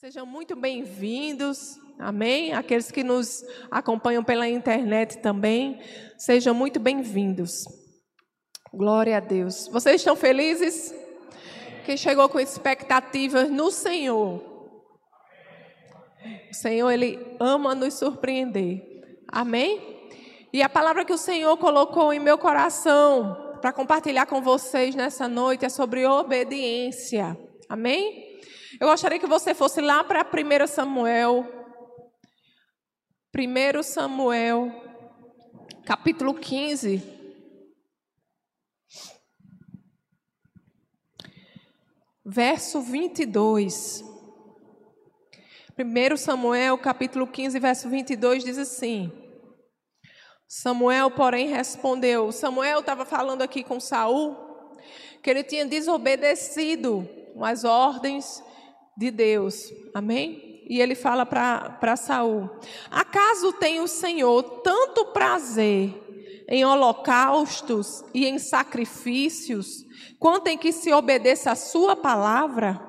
Sejam muito bem-vindos, amém? Aqueles que nos acompanham pela internet também, sejam muito bem-vindos. Glória a Deus. Vocês estão felizes? Quem chegou com expectativas no Senhor? O Senhor, Ele ama nos surpreender. Amém? E a palavra que o Senhor colocou em meu coração para compartilhar com vocês nessa noite é sobre obediência. Amém? Eu gostaria que você fosse lá para 1 Samuel. 1 Samuel, capítulo 15. Verso 22. 1 Samuel, capítulo 15, verso 22 diz assim: Samuel, porém, respondeu. Samuel estava falando aqui com Saul que ele tinha desobedecido as ordens de Deus. Amém? E ele fala para Saul: Acaso tem o Senhor tanto prazer em holocaustos e em sacrifícios, quanto em que se obedeça a sua palavra?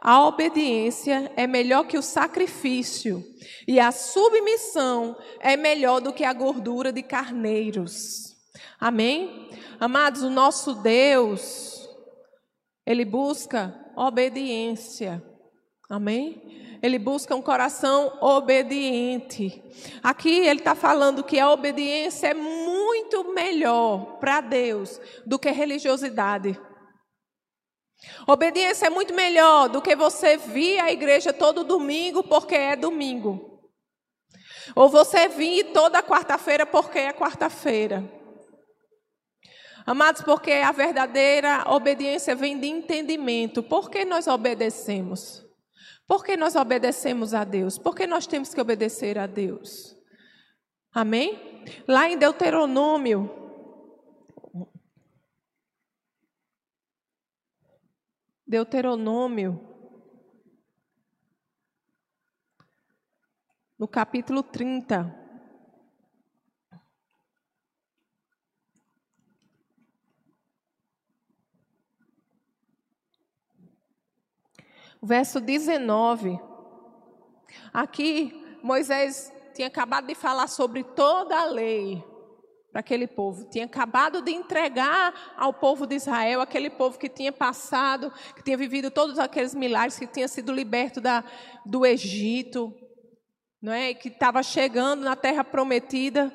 A obediência é melhor que o sacrifício, e a submissão é melhor do que a gordura de carneiros. Amém? Amados, o nosso Deus, Ele busca obediência. Amém? Ele busca um coração obediente. Aqui ele está falando que a obediência é muito melhor para Deus do que religiosidade. Obediência é muito melhor do que você vir à igreja todo domingo porque é domingo. Ou você vir toda quarta-feira porque é quarta-feira. Amados, porque a verdadeira obediência vem de entendimento. Por que nós obedecemos? Por que nós obedecemos a Deus? Por que nós temos que obedecer a Deus? Amém? Lá em Deuteronômio. Deuteronômio. No capítulo 30. Verso 19. Aqui, Moisés tinha acabado de falar sobre toda a lei para aquele povo. Tinha acabado de entregar ao povo de Israel, aquele povo que tinha passado, que tinha vivido todos aqueles milagres, que tinha sido liberto da, do Egito, não é? que estava chegando na terra prometida.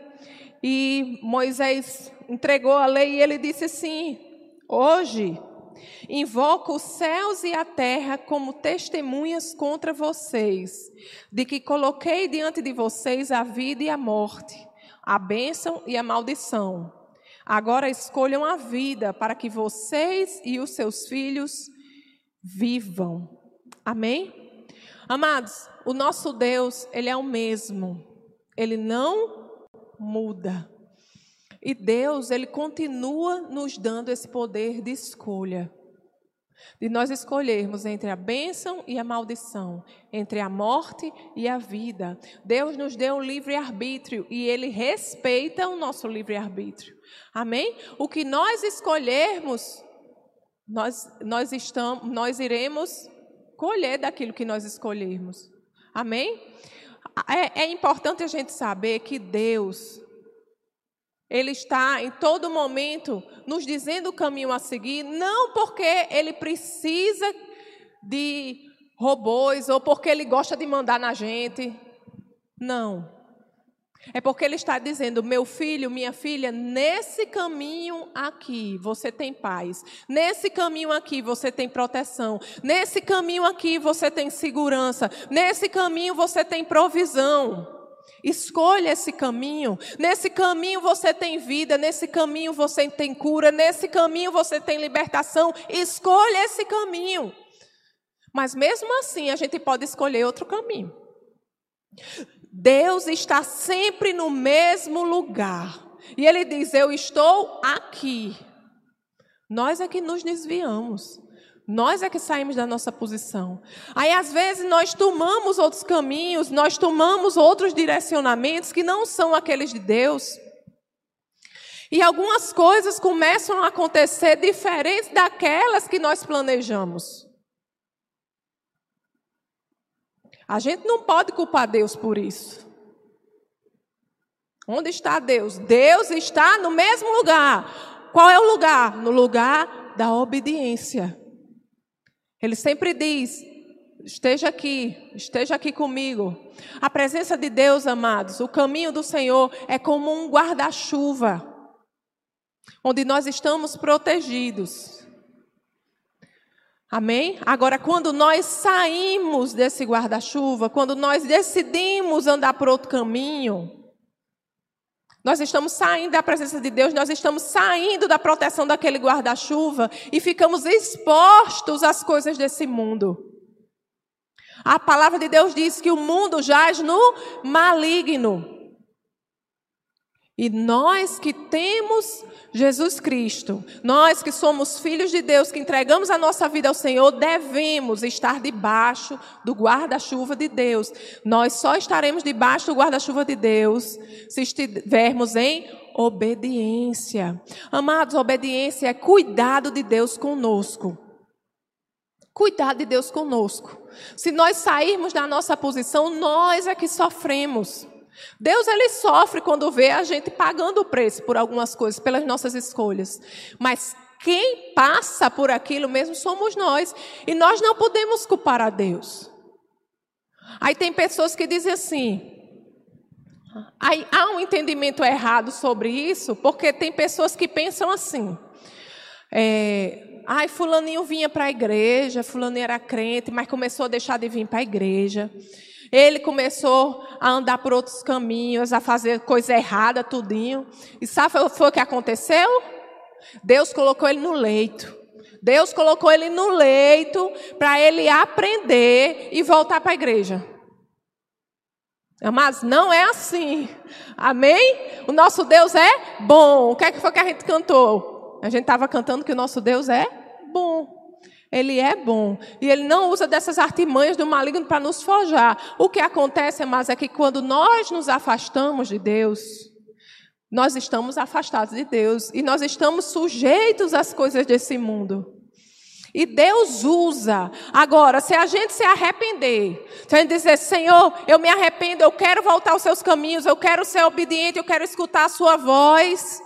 E Moisés entregou a lei e ele disse assim: Hoje Invoco os céus e a terra como testemunhas contra vocês, de que coloquei diante de vocês a vida e a morte, a bênção e a maldição. Agora escolham a vida para que vocês e os seus filhos vivam. Amém? Amados, o nosso Deus, ele é o mesmo. Ele não muda. E Deus, ele continua nos dando esse poder de escolha. De nós escolhermos entre a bênção e a maldição, entre a morte e a vida. Deus nos deu um livre-arbítrio e Ele respeita o nosso livre-arbítrio. Amém? O que nós escolhermos, nós, nós, estamos, nós iremos colher daquilo que nós escolhermos. Amém? É, é importante a gente saber que Deus, ele está em todo momento nos dizendo o caminho a seguir, não porque Ele precisa de robôs ou porque Ele gosta de mandar na gente. Não. É porque Ele está dizendo, meu filho, minha filha, nesse caminho aqui você tem paz. Nesse caminho aqui você tem proteção. Nesse caminho aqui você tem segurança. Nesse caminho você tem provisão. Escolha esse caminho. Nesse caminho você tem vida, nesse caminho você tem cura, nesse caminho você tem libertação. Escolha esse caminho. Mas mesmo assim, a gente pode escolher outro caminho. Deus está sempre no mesmo lugar. E ele diz: Eu estou aqui. Nós é que nos desviamos. Nós é que saímos da nossa posição. Aí, às vezes, nós tomamos outros caminhos, nós tomamos outros direcionamentos que não são aqueles de Deus. E algumas coisas começam a acontecer diferentes daquelas que nós planejamos. A gente não pode culpar Deus por isso. Onde está Deus? Deus está no mesmo lugar. Qual é o lugar? No lugar da obediência. Ele sempre diz: esteja aqui, esteja aqui comigo. A presença de Deus, amados, o caminho do Senhor é como um guarda-chuva, onde nós estamos protegidos. Amém? Agora, quando nós saímos desse guarda-chuva, quando nós decidimos andar por outro caminho, nós estamos saindo da presença de Deus, nós estamos saindo da proteção daquele guarda-chuva e ficamos expostos às coisas desse mundo. A palavra de Deus diz que o mundo jaz no maligno. E nós que temos Jesus Cristo, nós que somos filhos de Deus, que entregamos a nossa vida ao Senhor, devemos estar debaixo do guarda-chuva de Deus. Nós só estaremos debaixo do guarda-chuva de Deus se estivermos em obediência. Amados, obediência é cuidado de Deus conosco. Cuidado de Deus conosco. Se nós sairmos da nossa posição, nós é que sofremos. Deus ele sofre quando vê a gente pagando o preço por algumas coisas, pelas nossas escolhas. Mas quem passa por aquilo mesmo somos nós. E nós não podemos culpar a Deus. Aí tem pessoas que dizem assim. Aí há um entendimento errado sobre isso, porque tem pessoas que pensam assim. É, ai, fulaninho vinha para a igreja, fulaninho era crente, mas começou a deixar de vir para a igreja. Ele começou a andar por outros caminhos, a fazer coisa errada, tudinho. E sabe o que foi o que aconteceu? Deus colocou ele no leito. Deus colocou ele no leito para ele aprender e voltar para a igreja. Mas não é assim. Amém? O nosso Deus é bom. O que, é que foi que a gente cantou? A gente estava cantando que o nosso Deus é bom. Ele é bom. E ele não usa dessas artimanhas do maligno para nos forjar. O que acontece, mas é que quando nós nos afastamos de Deus, nós estamos afastados de Deus e nós estamos sujeitos às coisas desse mundo. E Deus usa. Agora, se a gente se arrepender, se a gente dizer, Senhor, eu me arrependo, eu quero voltar aos seus caminhos, eu quero ser obediente, eu quero escutar a sua voz.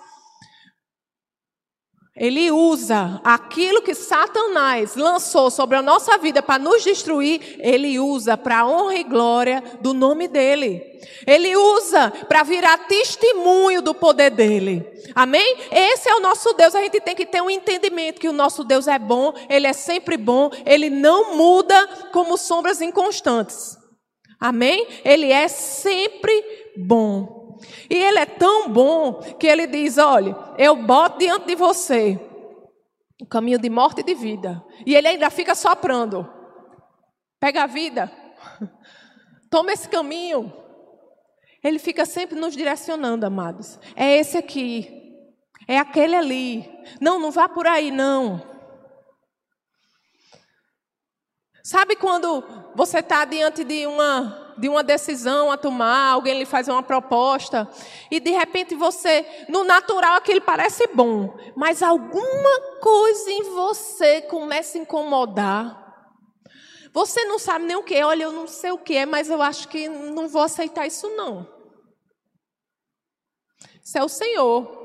Ele usa aquilo que Satanás lançou sobre a nossa vida para nos destruir, ele usa para a honra e glória do nome dele. Ele usa para virar testemunho do poder dele. Amém? Esse é o nosso Deus. A gente tem que ter um entendimento que o nosso Deus é bom, ele é sempre bom, ele não muda como sombras inconstantes. Amém? Ele é sempre bom. E ele é tão bom que ele diz: olha, eu boto diante de você o caminho de morte e de vida. E ele ainda fica soprando. Pega a vida. Toma esse caminho. Ele fica sempre nos direcionando, amados. É esse aqui. É aquele ali. Não, não vá por aí, não. Sabe quando você está diante de uma de uma decisão a tomar, alguém lhe faz uma proposta, e de repente você, no natural aquilo parece bom, mas alguma coisa em você começa a incomodar. Você não sabe nem o que é, olha, eu não sei o que é, mas eu acho que não vou aceitar isso não. Isso é o Senhor.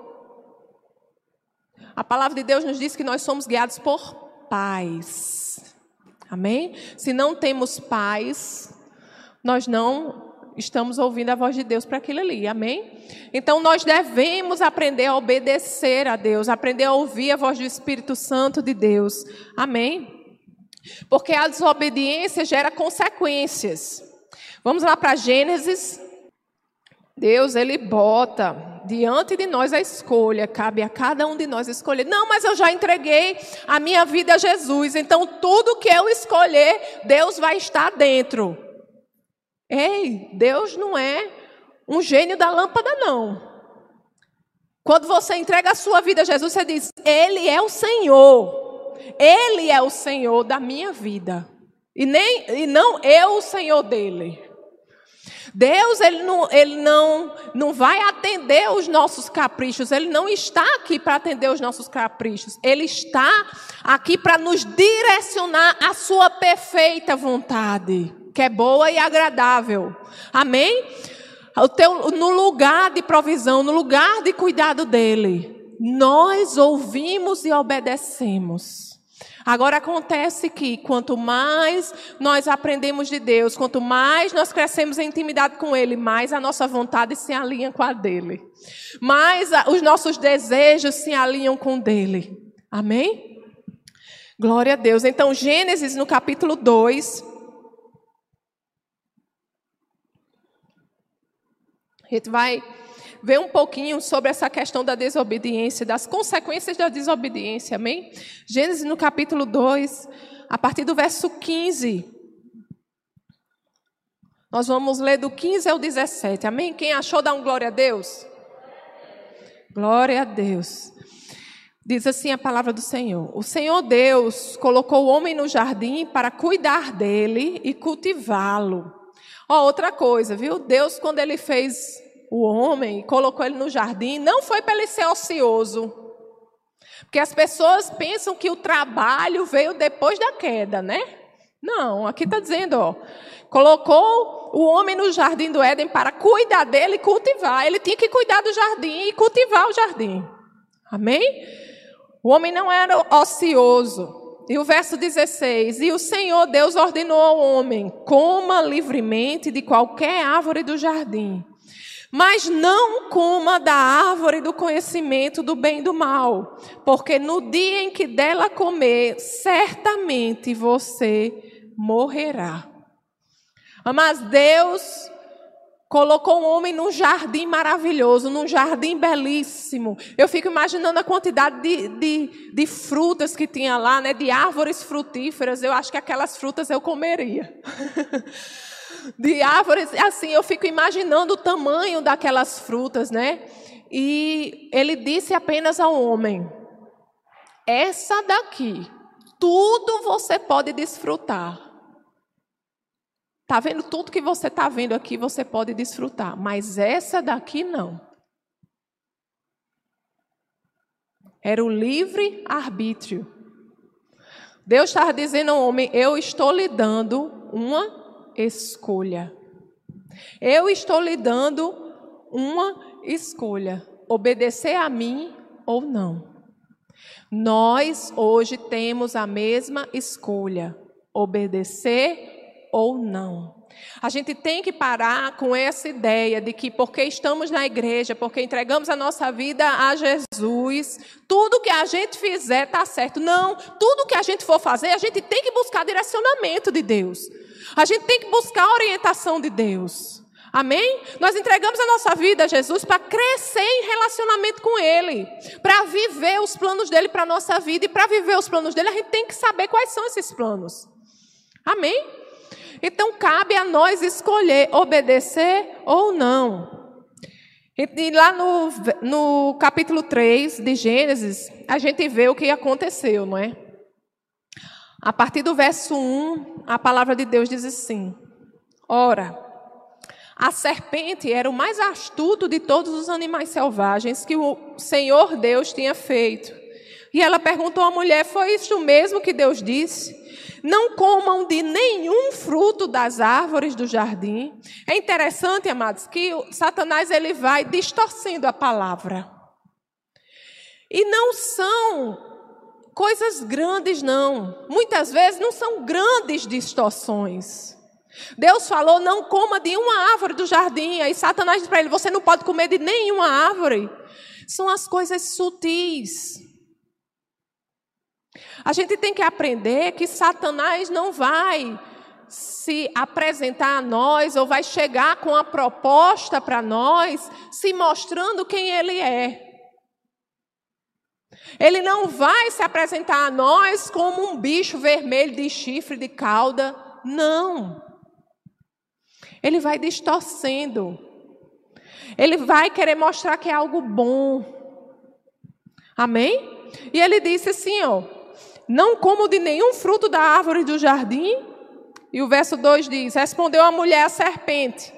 A palavra de Deus nos diz que nós somos guiados por paz. Amém? Se não temos paz, nós não estamos ouvindo a voz de Deus para aquilo ali, amém? Então nós devemos aprender a obedecer a Deus, aprender a ouvir a voz do Espírito Santo de Deus, amém? Porque a desobediência gera consequências. Vamos lá para Gênesis. Deus, ele bota diante de nós a escolha, cabe a cada um de nós escolher. Não, mas eu já entreguei a minha vida a Jesus, então tudo que eu escolher, Deus vai estar dentro. Ei, Deus não é um gênio da lâmpada, não. Quando você entrega a sua vida a Jesus, você diz: Ele é o Senhor. Ele é o Senhor da minha vida. E, nem, e não eu o Senhor dele. Deus, ele, não, ele não, não vai atender os nossos caprichos. Ele não está aqui para atender os nossos caprichos. Ele está aqui para nos direcionar à sua perfeita vontade. Que é boa e agradável. Amém? O teu, no lugar de provisão, no lugar de cuidado dele, nós ouvimos e obedecemos. Agora acontece que quanto mais nós aprendemos de Deus, quanto mais nós crescemos em intimidade com Ele, mais a nossa vontade se alinha com a dele. Mais os nossos desejos se alinham com o dele. Amém? Glória a Deus. Então, Gênesis no capítulo 2. A gente vai ver um pouquinho sobre essa questão da desobediência, das consequências da desobediência, amém? Gênesis no capítulo 2, a partir do verso 15. Nós vamos ler do 15 ao 17, amém? Quem achou, dá um glória a Deus. Glória a Deus. Diz assim a palavra do Senhor: O Senhor Deus colocou o homem no jardim para cuidar dele e cultivá-lo. Ó, outra coisa, viu? Deus, quando ele fez o homem e colocou ele no jardim, não foi para ele ser ocioso. Porque as pessoas pensam que o trabalho veio depois da queda, né? Não, aqui está dizendo, ó, colocou o homem no jardim do Éden para cuidar dele e cultivar. Ele tinha que cuidar do jardim e cultivar o jardim. Amém? O homem não era ocioso. E o verso 16: E o Senhor Deus ordenou ao homem: coma livremente de qualquer árvore do jardim, mas não coma da árvore do conhecimento do bem e do mal, porque no dia em que dela comer, certamente você morrerá. Mas Deus colocou um homem num jardim maravilhoso, num jardim belíssimo. Eu fico imaginando a quantidade de, de, de, frutas que tinha lá, né, de árvores frutíferas. Eu acho que aquelas frutas eu comeria. de árvores, assim, eu fico imaginando o tamanho daquelas frutas, né? E ele disse apenas ao homem: Essa daqui, tudo você pode desfrutar. Tá vendo tudo que você está vendo aqui, você pode desfrutar, mas essa daqui não. Era o livre arbítrio. Deus estava dizendo ao homem: Eu estou lhe dando uma escolha. Eu estou lhe dando uma escolha: obedecer a mim ou não. Nós hoje temos a mesma escolha: obedecer ou não. A gente tem que parar com essa ideia de que porque estamos na igreja, porque entregamos a nossa vida a Jesus, tudo que a gente fizer está certo. Não, tudo que a gente for fazer, a gente tem que buscar direcionamento de Deus. A gente tem que buscar orientação de Deus. Amém? Nós entregamos a nossa vida a Jesus para crescer em relacionamento com Ele, para viver os planos dele para a nossa vida. E para viver os planos dele, a gente tem que saber quais são esses planos. Amém? Então cabe a nós escolher obedecer ou não. E lá no, no capítulo 3 de Gênesis, a gente vê o que aconteceu, não é? A partir do verso 1, a palavra de Deus diz assim: Ora, a serpente era o mais astuto de todos os animais selvagens que o Senhor Deus tinha feito. E ela perguntou à mulher: Foi isso mesmo que Deus disse? Não comam de nenhum fruto das árvores do jardim. É interessante, amados, que Satanás ele vai distorcendo a palavra. E não são coisas grandes, não. Muitas vezes não são grandes distorções. Deus falou: não coma de uma árvore do jardim. Aí Satanás diz para ele: você não pode comer de nenhuma árvore. São as coisas sutis. A gente tem que aprender que Satanás não vai se apresentar a nós ou vai chegar com a proposta para nós, se mostrando quem ele é. Ele não vai se apresentar a nós como um bicho vermelho de chifre, de cauda. Não. Ele vai distorcendo. Ele vai querer mostrar que é algo bom. Amém? E ele disse assim, ó: Não como de nenhum fruto da árvore do jardim. E o verso 2 diz: Respondeu a mulher à serpente: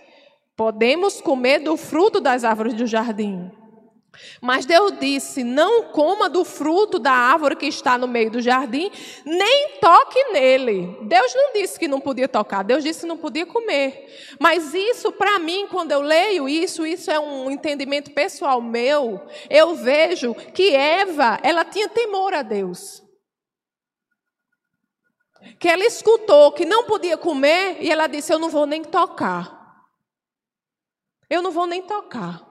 Podemos comer do fruto das árvores do jardim. Mas Deus disse: Não coma do fruto da árvore que está no meio do jardim, nem toque nele. Deus não disse que não podia tocar, Deus disse que não podia comer. Mas isso, para mim, quando eu leio isso, isso é um entendimento pessoal meu. Eu vejo que Eva, ela tinha temor a Deus. Que ela escutou que não podia comer e ela disse: Eu não vou nem tocar. Eu não vou nem tocar.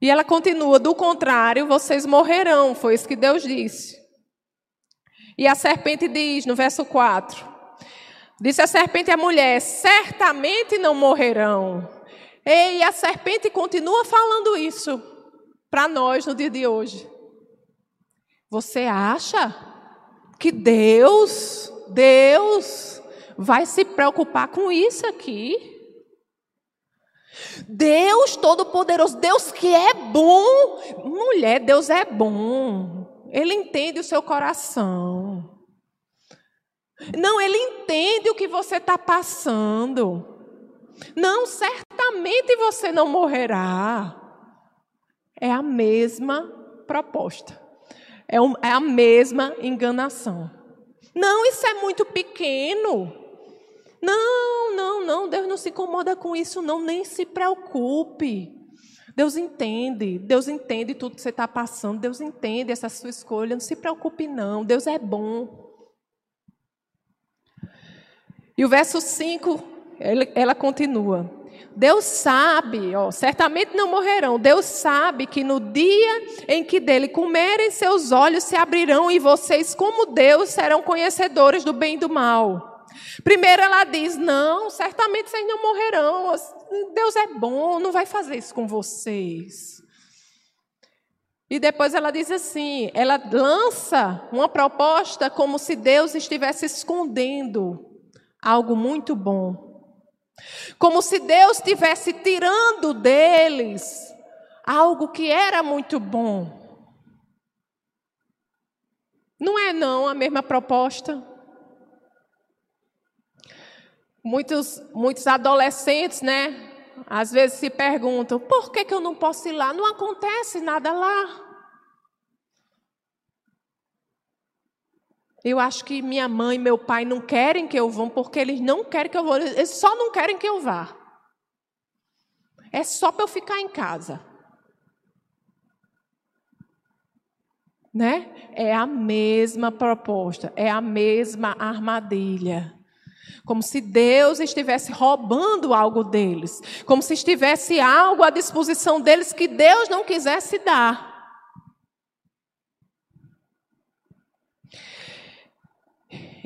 E ela continua: do contrário, vocês morrerão. Foi isso que Deus disse. E a serpente diz no verso 4: Disse a serpente à mulher: certamente não morrerão. E a serpente continua falando isso para nós no dia de hoje. Você acha que Deus, Deus, vai se preocupar com isso aqui? Deus Todo-Poderoso, Deus que é bom. Mulher, Deus é bom. Ele entende o seu coração. Não, ele entende o que você está passando. Não, certamente você não morrerá. É a mesma proposta. É, é a mesma enganação. Não, isso é muito pequeno. Não, não, não, Deus não se incomoda com isso, não, nem se preocupe. Deus entende, Deus entende tudo que você está passando, Deus entende essa sua escolha, não se preocupe, não, Deus é bom. E o verso 5, ela continua. Deus sabe, ó, certamente não morrerão. Deus sabe que no dia em que dele comerem, seus olhos se abrirão e vocês, como Deus, serão conhecedores do bem e do mal. Primeiro ela diz: Não, certamente vocês não morrerão. Deus é bom, não vai fazer isso com vocês. E depois ela diz assim: ela lança uma proposta como se Deus estivesse escondendo algo muito bom. Como se Deus estivesse tirando deles algo que era muito bom. Não é não a mesma proposta? Muitos, muitos adolescentes, né? Às vezes se perguntam: por que, que eu não posso ir lá? Não acontece nada lá. Eu acho que minha mãe e meu pai não querem que eu vá, porque eles não querem que eu vá, eles só não querem que eu vá. É só para eu ficar em casa. Né? É a mesma proposta, é a mesma armadilha. Como se Deus estivesse roubando algo deles. Como se estivesse algo à disposição deles que Deus não quisesse dar.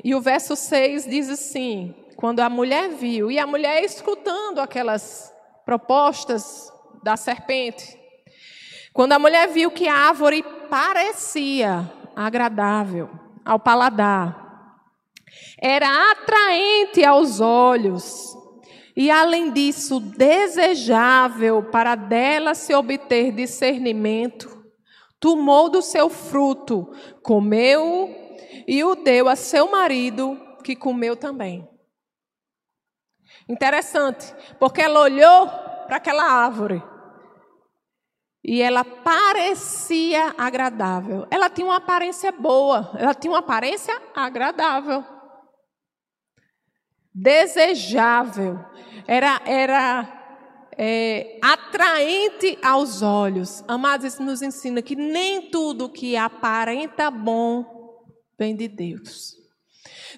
E o verso 6 diz assim: quando a mulher viu, e a mulher escutando aquelas propostas da serpente, quando a mulher viu que a árvore parecia agradável ao paladar, era atraente aos olhos e, além disso, desejável para dela se obter discernimento, tomou do seu fruto, comeu e o deu a seu marido, que comeu também. Interessante, porque ela olhou para aquela árvore e ela parecia agradável. Ela tinha uma aparência boa, ela tinha uma aparência agradável desejável, era, era é, atraente aos olhos. Amados, isso nos ensina que nem tudo que aparenta bom vem de Deus.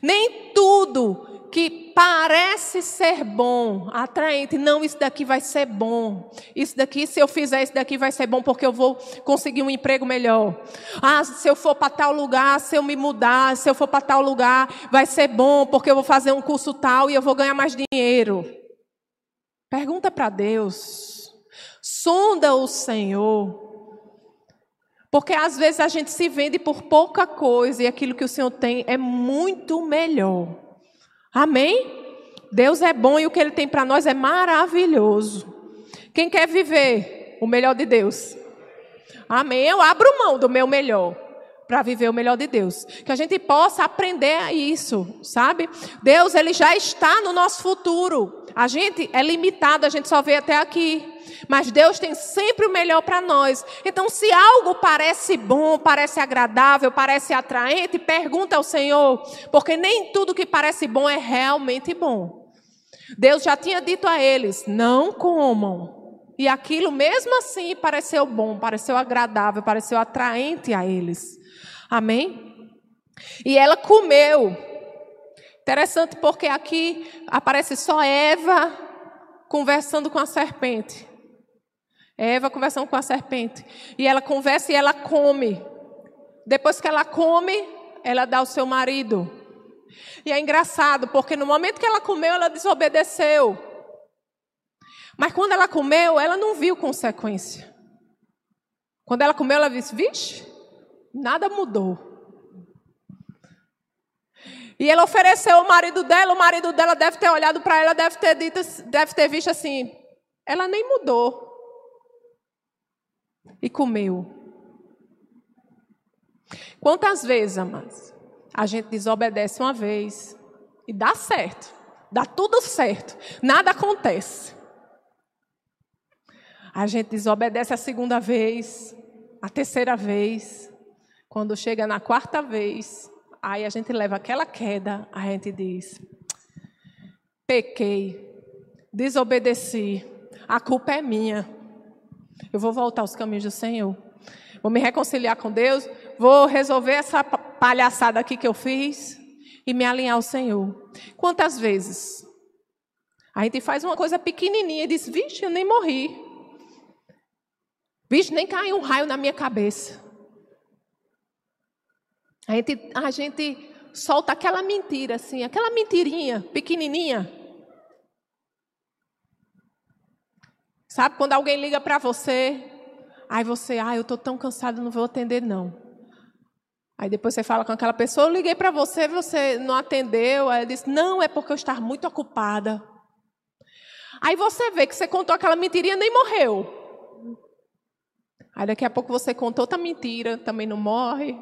Nem tudo que parece ser bom, atraente, não, isso daqui vai ser bom. Isso daqui, se eu fizer isso daqui, vai ser bom porque eu vou conseguir um emprego melhor. Ah, se eu for para tal lugar, se eu me mudar, se eu for para tal lugar, vai ser bom porque eu vou fazer um curso tal e eu vou ganhar mais dinheiro. Pergunta para Deus. Sonda o Senhor. Porque às vezes a gente se vende por pouca coisa e aquilo que o Senhor tem é muito melhor. Amém? Deus é bom e o que Ele tem para nós é maravilhoso. Quem quer viver o melhor de Deus? Amém? Eu abro mão do meu melhor para viver o melhor de Deus. Que a gente possa aprender a isso, sabe? Deus, ele já está no nosso futuro. A gente é limitado, a gente só vê até aqui. Mas Deus tem sempre o melhor para nós. Então, se algo parece bom, parece agradável, parece atraente, pergunta ao Senhor, porque nem tudo que parece bom é realmente bom. Deus já tinha dito a eles: não comam. E aquilo, mesmo assim, pareceu bom, pareceu agradável, pareceu atraente a eles. Amém? E ela comeu. Interessante porque aqui aparece só Eva conversando com a serpente. Eva conversando com a serpente. E ela conversa e ela come. Depois que ela come, ela dá ao seu marido. E é engraçado, porque no momento que ela comeu, ela desobedeceu. Mas quando ela comeu, ela não viu consequência. Quando ela comeu, ela disse: Vixe, nada mudou. E ela ofereceu o marido dela, o marido dela deve ter olhado para ela, deve ter dito, deve ter visto assim: ela nem mudou. E comeu. Quantas vezes, amados, a gente desobedece uma vez e dá certo, dá tudo certo, nada acontece. A gente desobedece a segunda vez, a terceira vez. Quando chega na quarta vez, aí a gente leva aquela queda, a gente diz: pequei, desobedeci, a culpa é minha. Eu vou voltar aos caminhos do Senhor. Vou me reconciliar com Deus, vou resolver essa palhaçada aqui que eu fiz e me alinhar ao Senhor. Quantas vezes a gente faz uma coisa pequenininha e diz: Vixe, eu nem morri. Vixe, nem caiu um raio na minha cabeça. A gente, a gente solta aquela mentira, assim, aquela mentirinha pequenininha. Sabe quando alguém liga para você, aí você, ah, eu estou tão cansado, não vou atender não. Aí depois você fala com aquela pessoa, eu liguei para você, você não atendeu. Aí diz, não, é porque eu estava muito ocupada. Aí você vê que você contou aquela mentirinha nem morreu. Aí daqui a pouco você conta outra mentira, também não morre.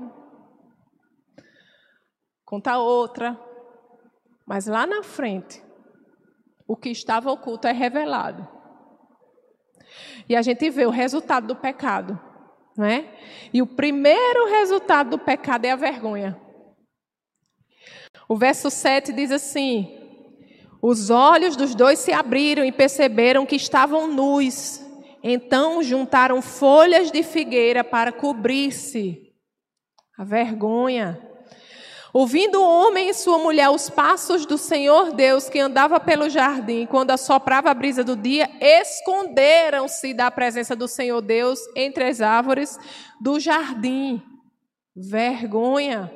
Conta outra. Mas lá na frente, o que estava oculto é revelado. E a gente vê o resultado do pecado, não é? E o primeiro resultado do pecado é a vergonha. O verso 7 diz assim: Os olhos dos dois se abriram e perceberam que estavam nus. Então juntaram folhas de figueira para cobrir-se. A vergonha. Ouvindo o homem e sua mulher os passos do Senhor Deus que andava pelo jardim, quando assoprava a brisa do dia, esconderam-se da presença do Senhor Deus entre as árvores do jardim. Vergonha.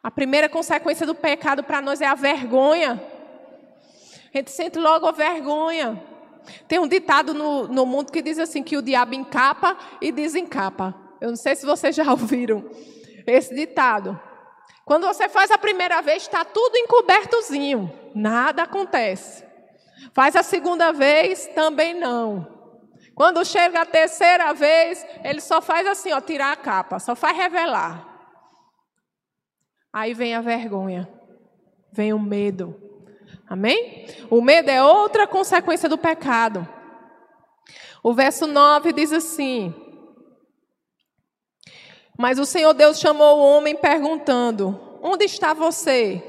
A primeira consequência do pecado para nós é a vergonha. A gente sente logo a vergonha. Tem um ditado no, no mundo que diz assim: que o diabo encapa e desencapa. Eu não sei se vocês já ouviram esse ditado. Quando você faz a primeira vez, está tudo encobertozinho, nada acontece. Faz a segunda vez, também não. Quando chega a terceira vez, ele só faz assim, ó, tirar a capa, só faz revelar. Aí vem a vergonha, vem o medo, Amém? O medo é outra consequência do pecado. O verso 9 diz assim: Mas o Senhor Deus chamou o homem perguntando: Onde está você?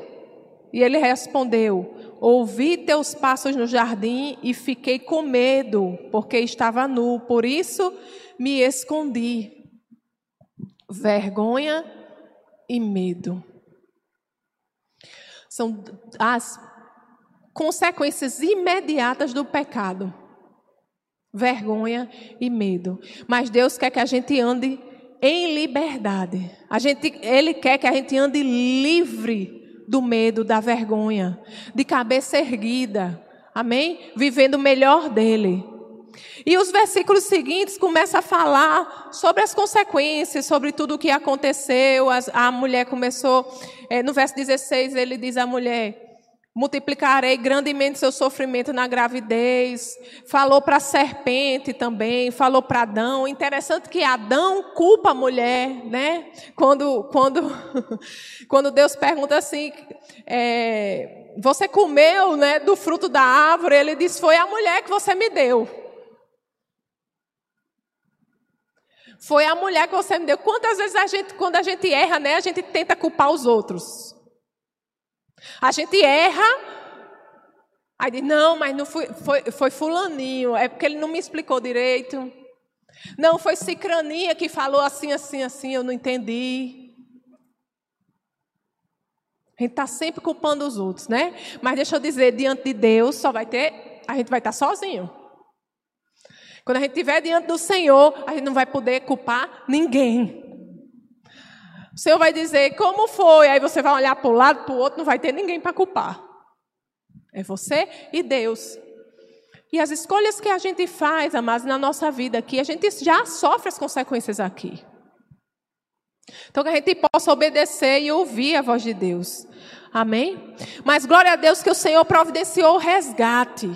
E ele respondeu: Ouvi teus passos no jardim e fiquei com medo, porque estava nu, por isso me escondi. Vergonha e medo. São as consequências imediatas do pecado: vergonha e medo. Mas Deus quer que a gente ande em liberdade. A gente, Ele quer que a gente ande livre do medo, da vergonha, de cabeça erguida. Amém? Vivendo o melhor dele. E os versículos seguintes começam a falar sobre as consequências, sobre tudo o que aconteceu. a mulher começou, é, no verso 16, ele diz à mulher: multiplicarei grandemente seu sofrimento na gravidez. Falou para a serpente também, falou para Adão. Interessante que Adão culpa a mulher, né? Quando, quando, quando Deus pergunta assim, é, você comeu, né, do fruto da árvore? Ele diz, foi a mulher que você me deu. Foi a mulher que você me deu. Quantas vezes a gente, quando a gente erra, né, a gente tenta culpar os outros. A gente erra, aí diz, não, mas não foi, foi, foi fulaninho, é porque ele não me explicou direito. Não, foi cicraninha que falou assim, assim, assim, eu não entendi. A gente está sempre culpando os outros, né? Mas deixa eu dizer, diante de Deus só vai ter, a gente vai estar tá sozinho. Quando a gente estiver diante do Senhor, a gente não vai poder culpar ninguém. O Senhor vai dizer como foi, aí você vai olhar para um lado, para o outro, não vai ter ninguém para culpar. É você e Deus. E as escolhas que a gente faz, amados, na nossa vida aqui, a gente já sofre as consequências aqui. Então que a gente possa obedecer e ouvir a voz de Deus. Amém? Mas glória a Deus que o Senhor providenciou o resgate.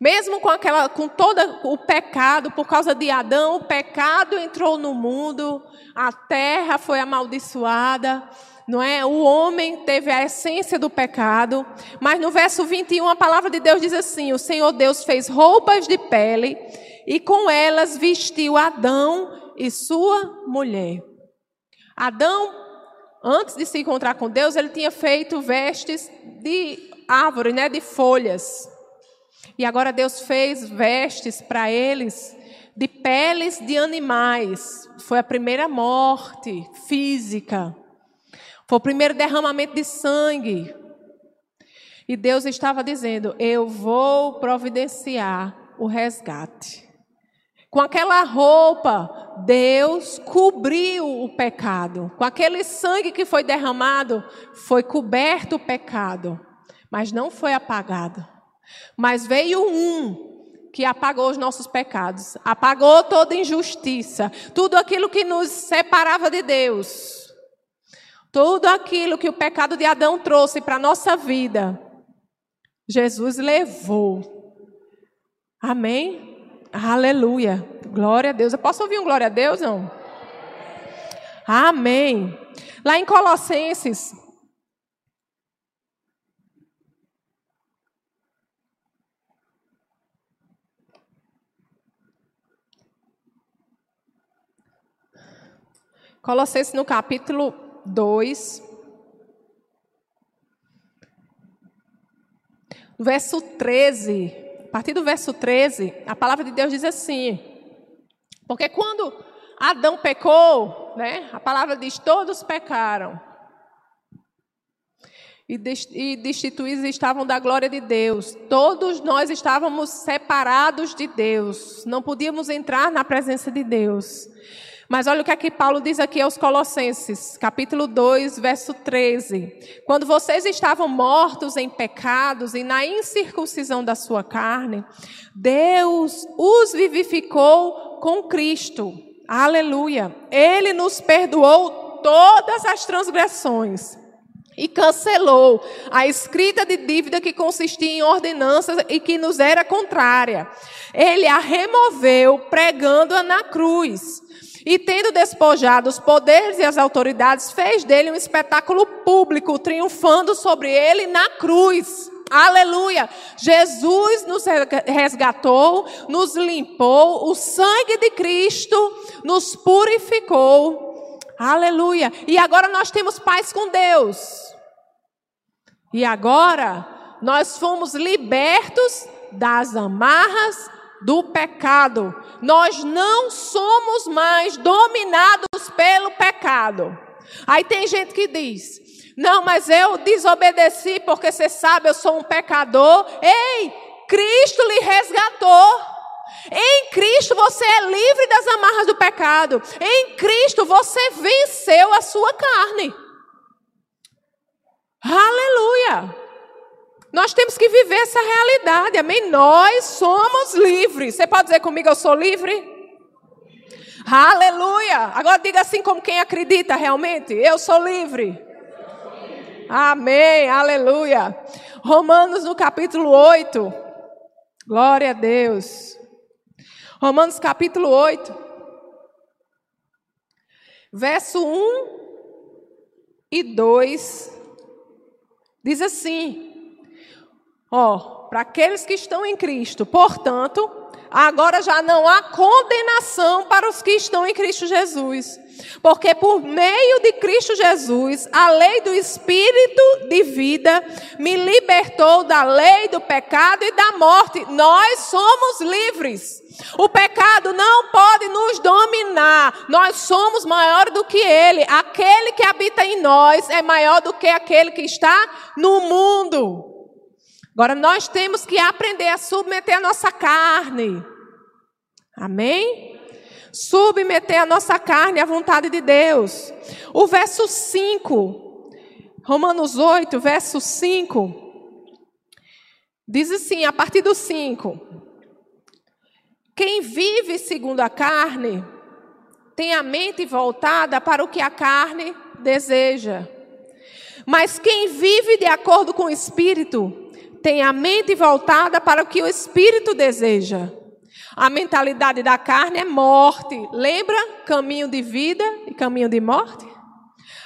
Mesmo com aquela, com todo o pecado, por causa de Adão, o pecado entrou no mundo, a terra foi amaldiçoada, não é? O homem teve a essência do pecado, mas no verso 21 a palavra de Deus diz assim: O Senhor Deus fez roupas de pele e com elas vestiu Adão e sua mulher. Adão, antes de se encontrar com Deus, ele tinha feito vestes de árvore, né, de folhas. E agora Deus fez vestes para eles de peles de animais. Foi a primeira morte física. Foi o primeiro derramamento de sangue. E Deus estava dizendo: Eu vou providenciar o resgate. Com aquela roupa, Deus cobriu o pecado. Com aquele sangue que foi derramado, foi coberto o pecado, mas não foi apagado. Mas veio um que apagou os nossos pecados, apagou toda injustiça, tudo aquilo que nos separava de Deus, tudo aquilo que o pecado de Adão trouxe para a nossa vida, Jesus levou. Amém? Aleluia. Glória a Deus. Eu posso ouvir um glória a Deus, não? Amém. Lá em Colossenses Colossenses no capítulo 2, verso 13. A partir do verso 13, a palavra de Deus diz assim: Porque quando Adão pecou, né, a palavra diz: todos pecaram. E destituídos estavam da glória de Deus. Todos nós estávamos separados de Deus. Não podíamos entrar na presença de Deus. Mas olha o que aqui Paulo diz aqui aos Colossenses, capítulo 2, verso 13. Quando vocês estavam mortos em pecados e na incircuncisão da sua carne, Deus os vivificou com Cristo. Aleluia. Ele nos perdoou todas as transgressões e cancelou a escrita de dívida que consistia em ordenanças e que nos era contrária. Ele a removeu pregando-a na cruz. E tendo despojado os poderes e as autoridades, fez dele um espetáculo público, triunfando sobre ele na cruz. Aleluia! Jesus nos resgatou, nos limpou, o sangue de Cristo nos purificou. Aleluia! E agora nós temos paz com Deus. E agora nós fomos libertos das amarras do pecado. Nós não somos mais dominados pelo pecado. Aí tem gente que diz: Não, mas eu desobedeci porque você sabe, eu sou um pecador. Ei, Cristo lhe resgatou. Em Cristo você é livre das amarras do pecado. Em Cristo você venceu a sua carne. Aleluia. Nós temos que viver essa realidade, amém? Nós somos livres. Você pode dizer comigo, eu sou livre? Aleluia! Agora diga assim como quem acredita realmente: eu sou livre. Amém, aleluia. Romanos no capítulo 8. Glória a Deus. Romanos capítulo 8. Verso 1 e 2. Diz assim: Ó, para aqueles que estão em Cristo, portanto, agora já não há condenação para os que estão em Cristo Jesus. Porque por meio de Cristo Jesus, a lei do Espírito de vida me libertou da lei do pecado e da morte. Nós somos livres. O pecado não pode nos dominar. Nós somos maior do que ele. Aquele que habita em nós é maior do que aquele que está no mundo. Agora nós temos que aprender a submeter a nossa carne. Amém? submeter a nossa carne à vontade de Deus. O verso 5, Romanos 8, verso 5, diz assim, a partir do 5: Quem vive segundo a carne tem a mente voltada para o que a carne deseja. Mas quem vive de acordo com o Espírito tem a mente voltada para o que o Espírito deseja. A mentalidade da carne é morte. Lembra? Caminho de vida e caminho de morte?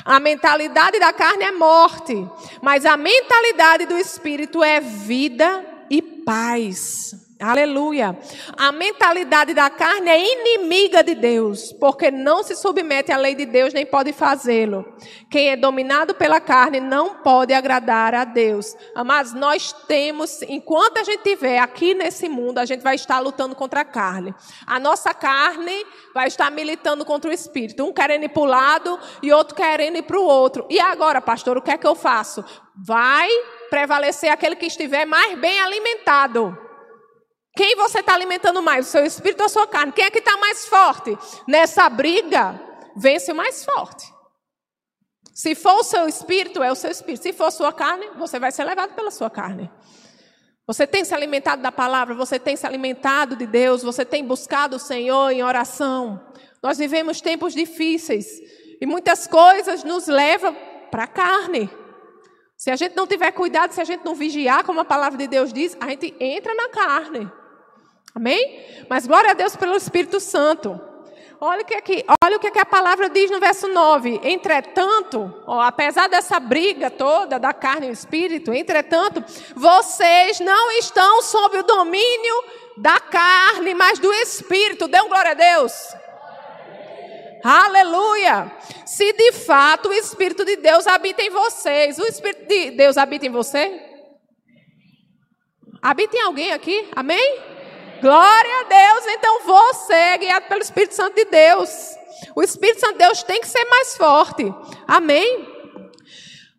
A mentalidade da carne é morte, mas a mentalidade do espírito é vida e paz. Aleluia. A mentalidade da carne é inimiga de Deus, porque não se submete à lei de Deus nem pode fazê-lo. Quem é dominado pela carne não pode agradar a Deus. Mas nós temos, enquanto a gente estiver aqui nesse mundo, a gente vai estar lutando contra a carne. A nossa carne vai estar militando contra o espírito, um querendo ir para o lado e outro querendo ir para o outro. E agora, pastor, o que é que eu faço? Vai prevalecer aquele que estiver mais bem alimentado. Quem você está alimentando mais, o seu espírito ou a sua carne? Quem é que está mais forte? Nessa briga, vence o mais forte. Se for o seu espírito, é o seu espírito. Se for a sua carne, você vai ser levado pela sua carne. Você tem se alimentado da palavra, você tem se alimentado de Deus, você tem buscado o Senhor em oração. Nós vivemos tempos difíceis e muitas coisas nos levam para a carne. Se a gente não tiver cuidado, se a gente não vigiar, como a palavra de Deus diz, a gente entra na carne. Amém? Mas glória a Deus pelo Espírito Santo. Olha o que, aqui, olha o que a palavra diz no verso 9. Entretanto, ó, apesar dessa briga toda da carne e espírito, entretanto, vocês não estão sob o domínio da carne, mas do espírito. Dê um glória a Deus. Aleluia! Se de fato o Espírito de Deus habita em vocês, o Espírito de Deus habita em você? Habita em alguém aqui? Amém? Glória a Deus, então você é guiado pelo Espírito Santo de Deus. O Espírito Santo de Deus tem que ser mais forte. Amém?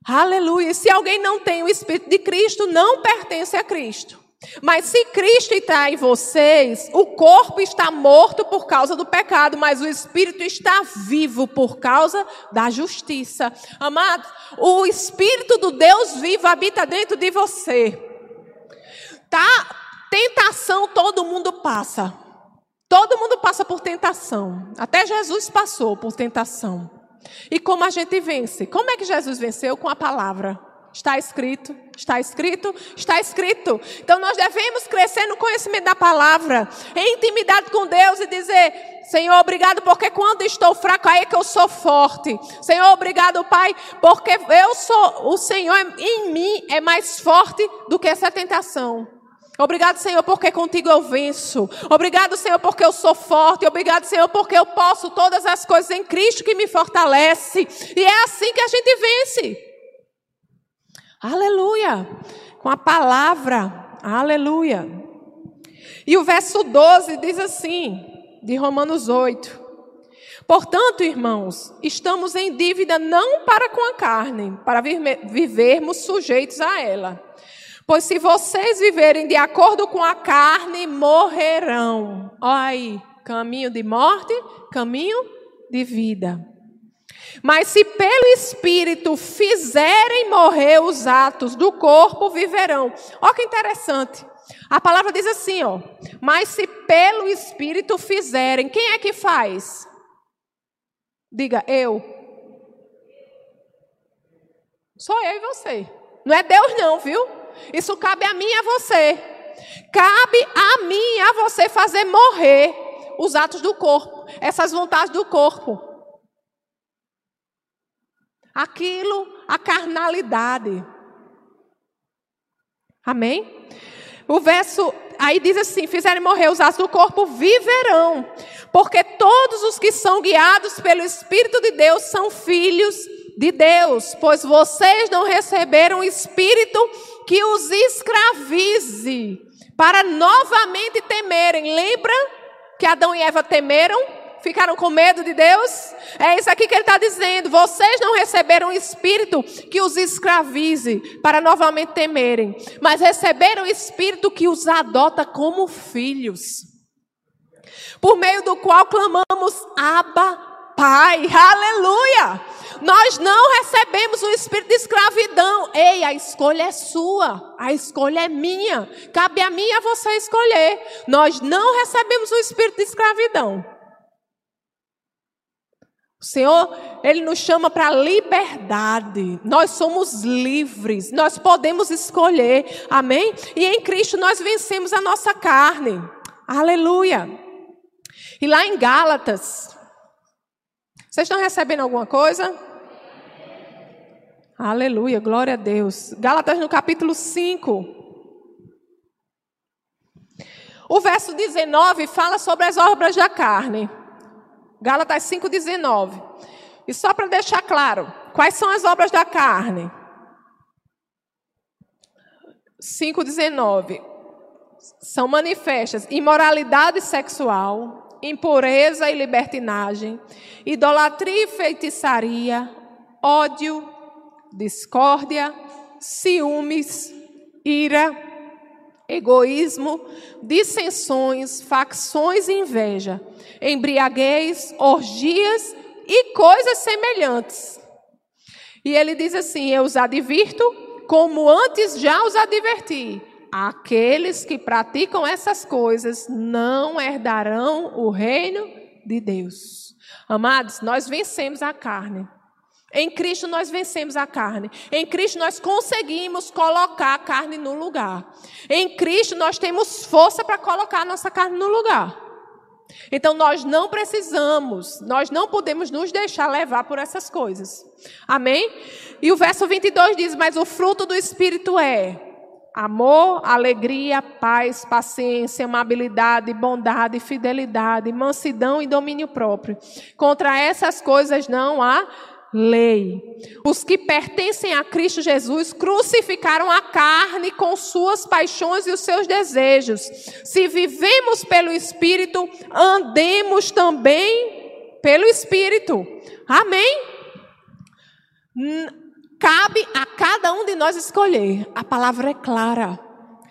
Aleluia. Se alguém não tem o Espírito de Cristo, não pertence a Cristo. Mas se Cristo está em vocês, o corpo está morto por causa do pecado, mas o espírito está vivo por causa da justiça. Amados, o espírito do Deus vivo habita dentro de você. Tá Tentação todo mundo passa. Todo mundo passa por tentação. Até Jesus passou por tentação. E como a gente vence? Como é que Jesus venceu? Com a palavra. Está escrito, está escrito, está escrito. Então nós devemos crescer no conhecimento da palavra, em intimidade com Deus e dizer: Senhor, obrigado, porque quando estou fraco, aí é que eu sou forte. Senhor, obrigado, Pai, porque eu sou, o Senhor em mim é mais forte do que essa tentação. Obrigado, Senhor, porque contigo eu venço. Obrigado, Senhor, porque eu sou forte. Obrigado, Senhor, porque eu posso todas as coisas em Cristo que me fortalece. E é assim que a gente vence. Aleluia. Com a palavra. Aleluia. E o verso 12 diz assim, de Romanos 8. Portanto, irmãos, estamos em dívida não para com a carne, para vivermos sujeitos a ela. Pois se vocês viverem de acordo com a carne, morrerão. Olha aí, caminho de morte, caminho de vida. Mas se pelo Espírito fizerem morrer os atos do corpo, viverão. Olha que interessante. A palavra diz assim, ó. Mas se pelo Espírito fizerem, quem é que faz? Diga, eu. Sou eu e você. Não é Deus, não, viu? Isso cabe a mim e a você. Cabe a mim e a você fazer morrer os atos do corpo, essas vontades do corpo. Aquilo, a carnalidade. Amém? O verso aí diz assim: fizerem morrer os atos do corpo, viverão. Porque todos os que são guiados pelo Espírito de Deus são filhos de Deus, pois vocês não receberam Espírito que os escravize, para novamente temerem. Lembra que Adão e Eva temeram? Ficaram com medo de Deus? É isso aqui que ele está dizendo. Vocês não receberam Espírito que os escravize para novamente temerem, mas receberam o Espírito que os adota como filhos, por meio do qual clamamos Abba, Pai. Aleluia! Nós não recebemos o espírito de escravidão. Ei, a escolha é sua, a escolha é minha. Cabe a mim e a você escolher. Nós não recebemos o espírito de escravidão. O Senhor, Ele nos chama para liberdade. Nós somos livres, nós podemos escolher, amém? E em Cristo nós vencemos a nossa carne, aleluia. E lá em Gálatas, vocês estão recebendo alguma coisa? Aleluia, glória a Deus. Gálatas no capítulo 5. O verso 19 fala sobre as obras da carne. Gálatas 5,19. E só para deixar claro, quais são as obras da carne? 5,19. São manifestas imoralidade sexual, impureza e libertinagem, idolatria e feitiçaria, ódio, discórdia, ciúmes, ira, egoísmo, dissensões, facções e inveja embriaguez, orgias e coisas semelhantes. E ele diz assim: Eu os advirto, como antes já os adverti. Aqueles que praticam essas coisas não herdarão o reino de Deus. Amados, nós vencemos a carne. Em Cristo nós vencemos a carne. Em Cristo nós conseguimos colocar a carne no lugar. Em Cristo nós temos força para colocar a nossa carne no lugar. Então nós não precisamos, nós não podemos nos deixar levar por essas coisas. Amém? E o verso 22 diz: Mas o fruto do Espírito é amor, alegria, paz, paciência, amabilidade, bondade, fidelidade, mansidão e domínio próprio. Contra essas coisas não há lei. Os que pertencem a Cristo Jesus crucificaram a carne com suas paixões e os seus desejos. Se vivemos pelo Espírito, andemos também pelo Espírito. Amém? Cabe a cada um de nós escolher. A palavra é clara.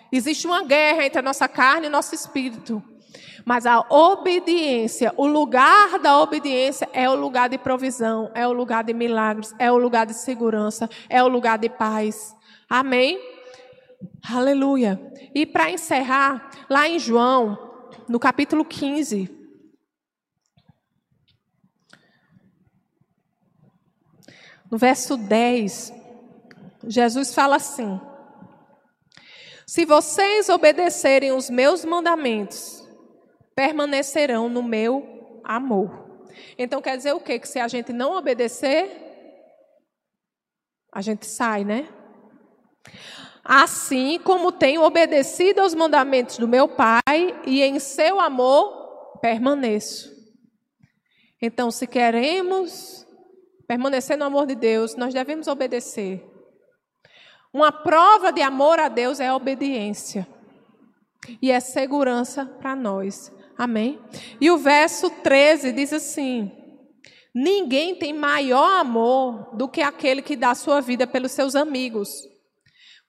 Existe uma guerra entre a nossa carne e nosso espírito. Mas a obediência, o lugar da obediência é o lugar de provisão, é o lugar de milagres, é o lugar de segurança, é o lugar de paz. Amém? Aleluia. E para encerrar, lá em João, no capítulo 15. No verso 10, Jesus fala assim: Se vocês obedecerem os meus mandamentos, permanecerão no meu amor. Então quer dizer o quê? Que se a gente não obedecer, a gente sai, né? Assim como tenho obedecido aos mandamentos do meu Pai e em seu amor permaneço. Então, se queremos permanecer no amor de Deus, nós devemos obedecer. Uma prova de amor a Deus é a obediência. E é segurança para nós. Amém? E o verso 13 diz assim: Ninguém tem maior amor do que aquele que dá sua vida pelos seus amigos.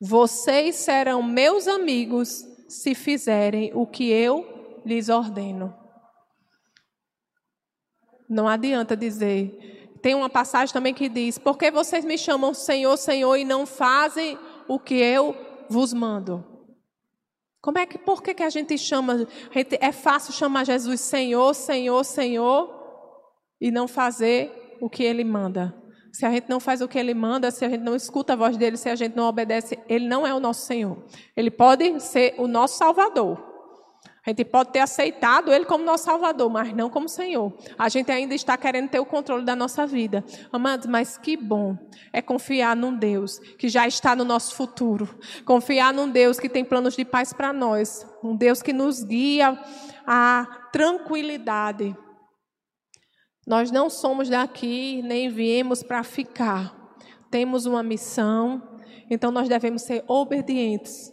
Vocês serão meus amigos se fizerem o que eu lhes ordeno. Não adianta dizer. Tem uma passagem também que diz: Por que vocês me chamam Senhor, Senhor e não fazem o que eu vos mando? Como é que, por que, que a gente chama, a gente, é fácil chamar Jesus Senhor, Senhor, Senhor e não fazer o que Ele manda? Se a gente não faz o que ele manda, se a gente não escuta a voz dele, se a gente não obedece, ele não é o nosso Senhor. Ele pode ser o nosso Salvador. A gente pode ter aceitado Ele como nosso Salvador, mas não como Senhor. A gente ainda está querendo ter o controle da nossa vida. Amados, mas que bom é confiar num Deus que já está no nosso futuro. Confiar num Deus que tem planos de paz para nós. Um Deus que nos guia à tranquilidade. Nós não somos daqui, nem viemos para ficar. Temos uma missão, então nós devemos ser obedientes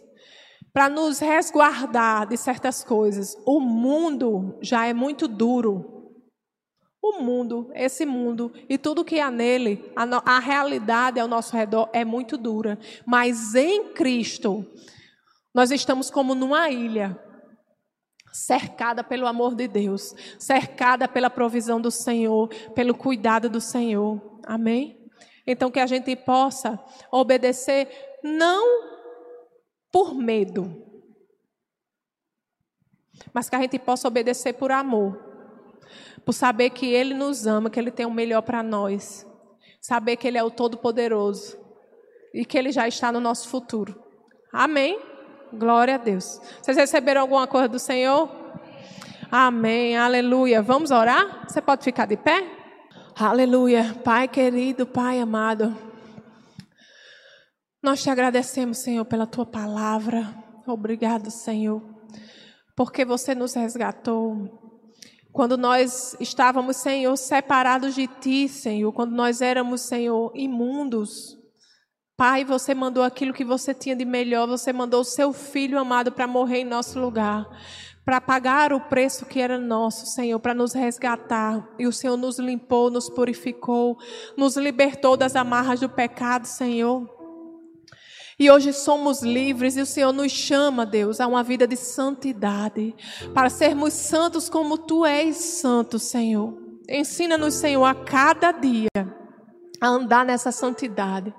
para nos resguardar de certas coisas. O mundo já é muito duro. O mundo, esse mundo e tudo que há nele, a, a realidade ao nosso redor é muito dura. Mas em Cristo, nós estamos como numa ilha, cercada pelo amor de Deus, cercada pela provisão do Senhor, pelo cuidado do Senhor. Amém? Então, que a gente possa obedecer não por medo, mas que a gente possa obedecer por amor, por saber que Ele nos ama, que Ele tem o melhor para nós, saber que Ele é o Todo-Poderoso e que Ele já está no nosso futuro. Amém? Glória a Deus. Vocês receberam alguma coisa do Senhor? Amém, aleluia. Vamos orar? Você pode ficar de pé? Aleluia. Pai querido, Pai amado. Nós te agradecemos, Senhor, pela tua palavra. Obrigado, Senhor, porque você nos resgatou. Quando nós estávamos, Senhor, separados de ti, Senhor, quando nós éramos, Senhor, imundos. Pai, você mandou aquilo que você tinha de melhor, você mandou o seu filho amado para morrer em nosso lugar, para pagar o preço que era nosso, Senhor, para nos resgatar. E o Senhor nos limpou, nos purificou, nos libertou das amarras do pecado, Senhor. E hoje somos livres e o Senhor nos chama, Deus, a uma vida de santidade, para sermos santos como tu és santo, Senhor. Ensina-nos, Senhor, a cada dia a andar nessa santidade.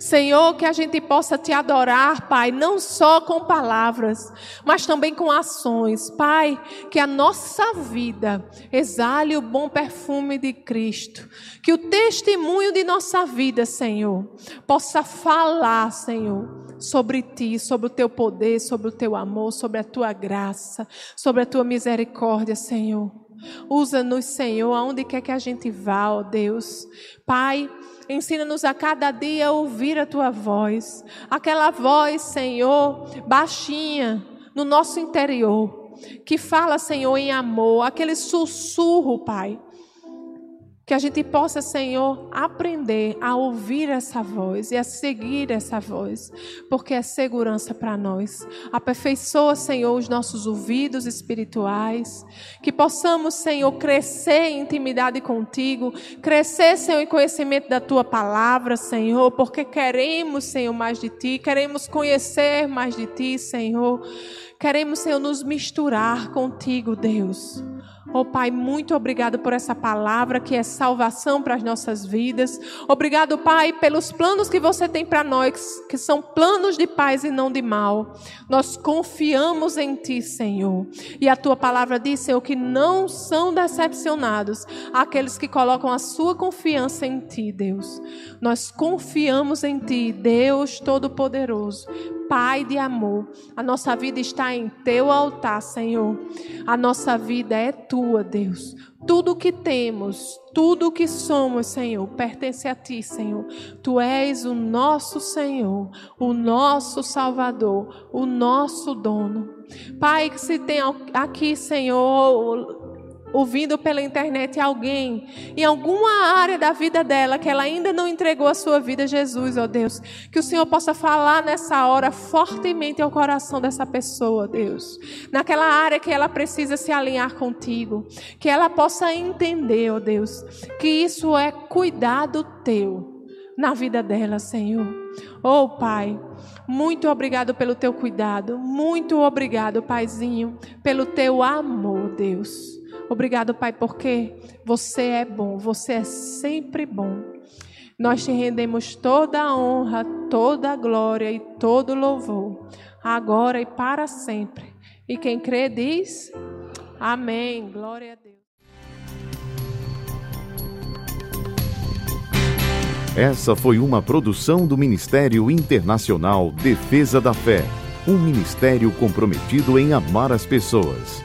Senhor, que a gente possa te adorar, Pai, não só com palavras, mas também com ações. Pai, que a nossa vida exale o bom perfume de Cristo. Que o testemunho de nossa vida, Senhor, possa falar, Senhor, sobre ti, sobre o teu poder, sobre o teu amor, sobre a tua graça, sobre a tua misericórdia, Senhor. Usa-nos, Senhor, aonde quer que a gente vá, ó Deus. Pai, Ensina-nos a cada dia a ouvir a tua voz. Aquela voz, Senhor, baixinha, no nosso interior, que fala, Senhor, em amor, aquele sussurro, Pai, que a gente possa, Senhor, aprender a ouvir essa voz e a seguir essa voz, porque é segurança para nós. Aperfeiçoa, Senhor, os nossos ouvidos espirituais, que possamos, Senhor, crescer em intimidade contigo, crescer, Senhor, em conhecimento da tua palavra, Senhor, porque queremos, Senhor, mais de ti, queremos conhecer mais de ti, Senhor. Queremos, Senhor, nos misturar contigo, Deus. Oh Pai, muito obrigado por essa palavra que é salvação para as nossas vidas. Obrigado, Pai, pelos planos que você tem para nós, que são planos de paz e não de mal. Nós confiamos em Ti, Senhor. E a Tua palavra diz, Senhor, que não são decepcionados aqueles que colocam a sua confiança em Ti, Deus. Nós confiamos em Ti, Deus Todo-Poderoso. Pai de amor. A nossa vida está em teu altar, Senhor. A nossa vida é tua, Deus. Tudo que temos, tudo que somos, Senhor, pertence a ti, Senhor. Tu és o nosso Senhor, o nosso Salvador, o nosso dono. Pai, que se tem aqui, Senhor, ouvindo pela internet alguém em alguma área da vida dela que ela ainda não entregou a sua vida a Jesus, ó Deus, que o Senhor possa falar nessa hora fortemente ao coração dessa pessoa, Deus, naquela área que ela precisa se alinhar contigo, que ela possa entender, ó Deus, que isso é cuidado teu na vida dela, Senhor. Oh, Pai, muito obrigado pelo teu cuidado, muito obrigado, Paizinho, pelo teu amor, Deus. Obrigado, Pai, porque você é bom, você é sempre bom. Nós te rendemos toda a honra, toda a glória e todo o louvor, agora e para sempre. E quem crê diz: Amém. Glória a Deus. Essa foi uma produção do Ministério Internacional Defesa da Fé, um ministério comprometido em amar as pessoas,